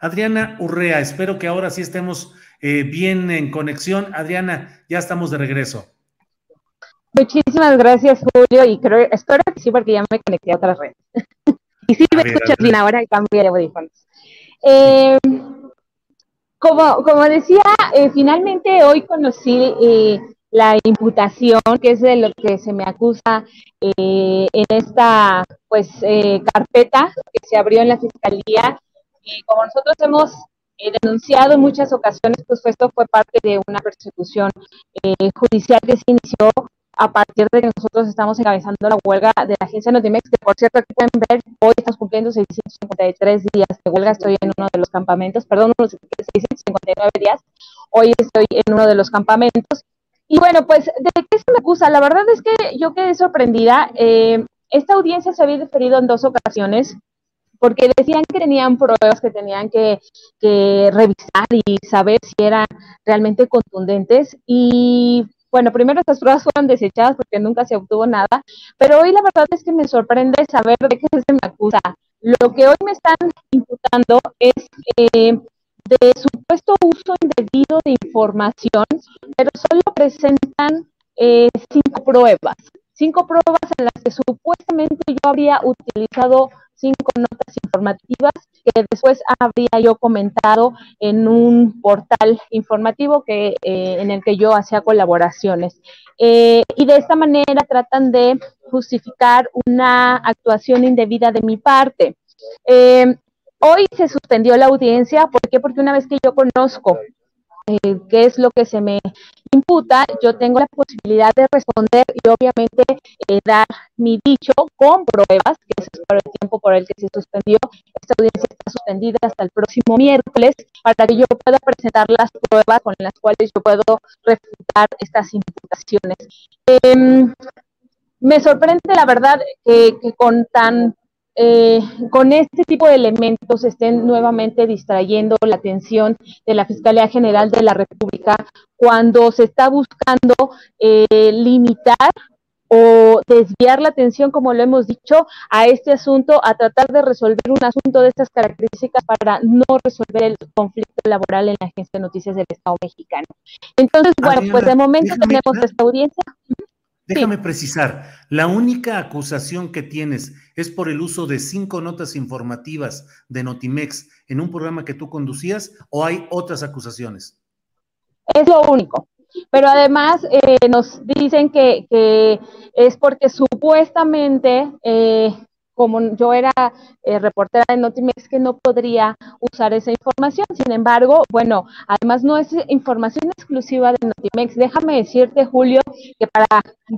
Adriana Urrea, espero que ahora sí estemos eh, bien en conexión. Adriana, ya estamos de regreso. Muchísimas gracias, Julio, y creo, espero que sí, porque ya me conecté a otras redes. y sí, me escuchas bien ahora y cambié de audífonos. Eh, como, como decía, eh, finalmente hoy conocí eh, la imputación, que es de lo que se me acusa eh, en esta pues eh, carpeta que se abrió en la Fiscalía. Y como nosotros hemos eh, denunciado en muchas ocasiones, pues esto fue parte de una persecución eh, judicial que se inició a partir de que nosotros estamos encabezando la huelga de la agencia Notimex, que por cierto aquí pueden ver, hoy estamos cumpliendo 653 días de huelga, estoy en uno de los campamentos, perdón, unos 659 días, hoy estoy en uno de los campamentos. Y bueno, pues, ¿de qué se me acusa? La verdad es que yo quedé sorprendida. Eh, esta audiencia se había deferido en dos ocasiones porque decían que tenían pruebas que tenían que, revisar y saber si eran realmente contundentes. Y bueno, primero estas pruebas fueron desechadas porque nunca se obtuvo nada, pero hoy la verdad es que me sorprende saber de qué se me acusa. Lo que hoy me están imputando es eh, de supuesto uso indebido de información, pero solo presentan eh, cinco pruebas, cinco pruebas en las que supuestamente yo habría utilizado cinco notas informativas que después habría yo comentado en un portal informativo que eh, en el que yo hacía colaboraciones. Eh, y de esta manera tratan de justificar una actuación indebida de mi parte. Eh, hoy se suspendió la audiencia, ¿por qué? Porque una vez que yo conozco eh, qué es lo que se me imputa, yo tengo la posibilidad de responder y obviamente eh, dar mi dicho con pruebas, que es por el tiempo por el que se suspendió. Esta audiencia está suspendida hasta el próximo miércoles para que yo pueda presentar las pruebas con las cuales yo puedo refutar estas imputaciones. Eh, me sorprende la verdad que, que con tan eh, con este tipo de elementos estén nuevamente distrayendo la atención de la Fiscalía General de la República cuando se está buscando eh, limitar o desviar la atención, como lo hemos dicho, a este asunto, a tratar de resolver un asunto de estas características para no resolver el conflicto laboral en la Agencia de Noticias del Estado mexicano. Entonces, bueno, Adriana, pues de momento tenemos esta audiencia. Déjame precisar, la única acusación que tienes es por el uso de cinco notas informativas de Notimex en un programa que tú conducías o hay otras acusaciones? Es lo único. Pero además eh, nos dicen que, que es porque supuestamente, eh, como yo era eh, reportera de Notimex, que no podría usar esa información. Sin embargo, bueno, además no es información exclusiva de Notimex. Déjame decirte, Julio, que para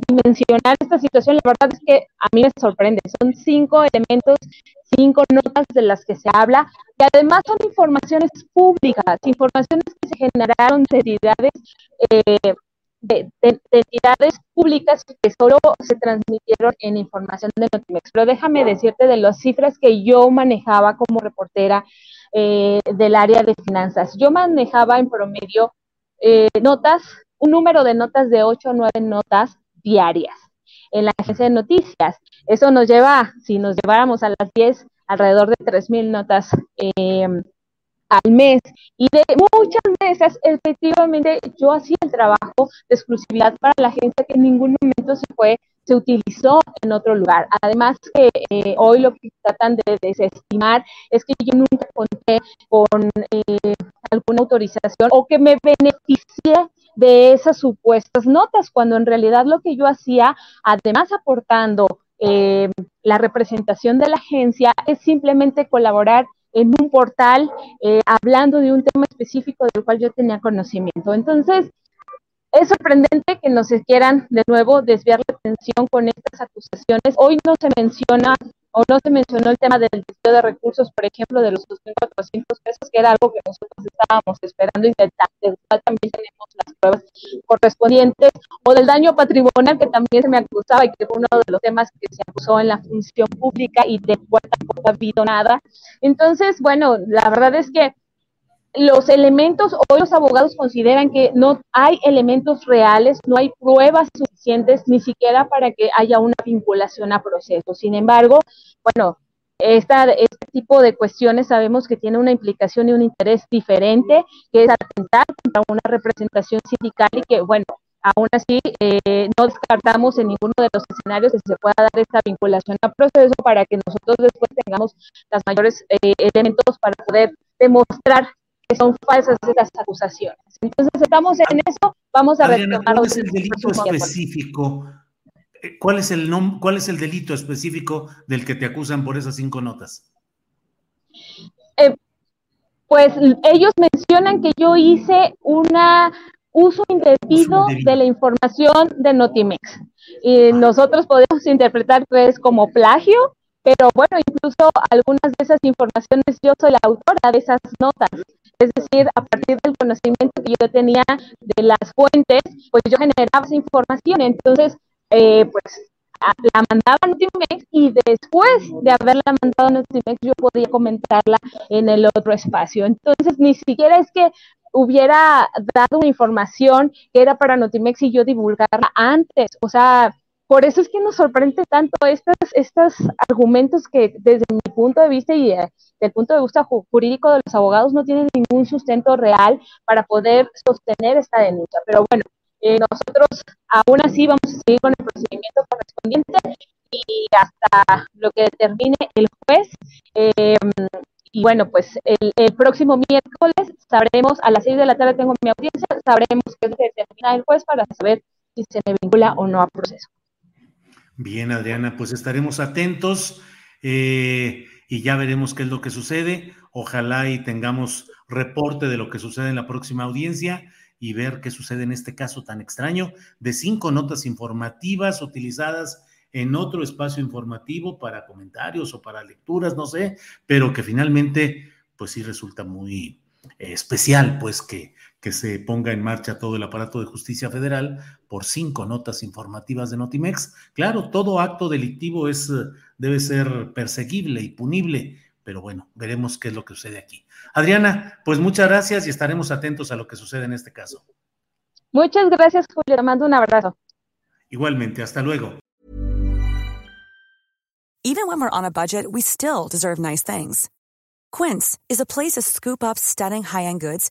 dimensionar esta situación, la verdad es que a mí me sorprende. Son cinco elementos, cinco notas de las que se habla, y además son informaciones públicas, informaciones que se generaron de entidades, eh, de, de- de entidades públicas que solo se transmitieron en información de Notimex. Pero déjame decirte de las cifras que yo manejaba como reportera eh, del área de finanzas. Yo manejaba en promedio eh, notas, un número de notas de 8 o 9 notas diarias en la agencia de noticias. Eso nos lleva, si nos lleváramos a las 10, alrededor de 3.000 notas eh, al mes. Y de muchas veces, efectivamente, yo hacía el trabajo de exclusividad para la agencia que en ningún momento se fue se utilizó en otro lugar. Además que eh, hoy lo que tratan de desestimar es que yo nunca conté con eh, alguna autorización o que me beneficié de esas supuestas notas, cuando en realidad lo que yo hacía, además aportando eh, la representación de la agencia, es simplemente colaborar en un portal hablando de un tema específico del cual yo tenía conocimiento. Entonces, es sorprendente que nos quieran de nuevo desviar la atención con estas acusaciones. Hoy no se menciona o no se mencionó el tema del desvío de recursos, por ejemplo, de los 2.400 pesos, que era algo que nosotros estábamos esperando y del cual también tenemos las pruebas correspondientes, o del daño patrimonial que también se me acusaba y que fue uno de los temas que se acusó en la función pública y de cual tampoco ha habido nada. Entonces, bueno, la verdad es que los elementos, hoy los abogados consideran que no hay elementos reales, no hay pruebas suficientes ni siquiera para que haya una vinculación a proceso. Sin embargo, bueno, esta, este tipo de cuestiones sabemos que tiene una implicación y un interés diferente, que es atentar contra una representación sindical y que, bueno, aún así eh, no descartamos en ninguno de los escenarios que se pueda dar esta vinculación a proceso para que nosotros después tengamos las mayores eh, elementos para poder demostrar que son falsas esas acusaciones. Entonces estamos en eso, vamos a Adriana, ¿Cuál es el delito específico? Eh, ¿Cuál es el cuál es el delito específico del que te acusan por esas cinco notas? Eh, pues ellos mencionan que yo hice una uso indebido de la información de Notimex. Y ah. nosotros podemos interpretar que es como plagio, pero bueno, incluso algunas de esas informaciones yo soy la autora de esas notas. Es decir, a partir del conocimiento que yo tenía de las fuentes, pues yo generaba esa información. Entonces, eh, pues la mandaba a Notimex y después de haberla mandado a Notimex yo podía comentarla en el otro espacio. Entonces, ni siquiera es que hubiera dado una información que era para Notimex y yo divulgarla antes. O sea, por eso es que nos sorprende tanto estos, estos argumentos que desde mi punto de vista y eh, del punto de vista jurídico de los abogados no tienen ningún sustento real para poder sostener esta denuncia. Pero bueno, eh, nosotros aún así vamos a seguir con el procedimiento correspondiente y hasta lo que determine el juez. Em, y bueno, pues el, el, próximo miércoles sabremos, a las seis de la tarde tengo mi audiencia, sabremos qué determina el juez para saber si se me vincula o no a proceso. Bien, Adriana, pues estaremos atentos eh, y ya veremos qué es lo que sucede. Ojalá y tengamos reporte de lo que sucede en la próxima audiencia y ver qué sucede en este caso tan extraño de cinco notas informativas utilizadas en otro espacio informativo para comentarios o para lecturas, no sé, pero que finalmente, pues sí resulta muy eh, especial, pues que que se ponga en marcha todo el aparato de justicia federal por cinco notas informativas de Notimex. Claro, todo acto delictivo es, eh, debe ser perseguible y punible, pero bueno, veremos qué es lo que sucede aquí. Adriana, pues muchas gracias y estaremos atentos a lo que sucede en este caso. Muchas gracias, Julio. Te mando un abrazo. Igualmente, hasta luego. Even when we're on a budget, we still deserve nice things. Quince is a place to scoop up stunning high-end goods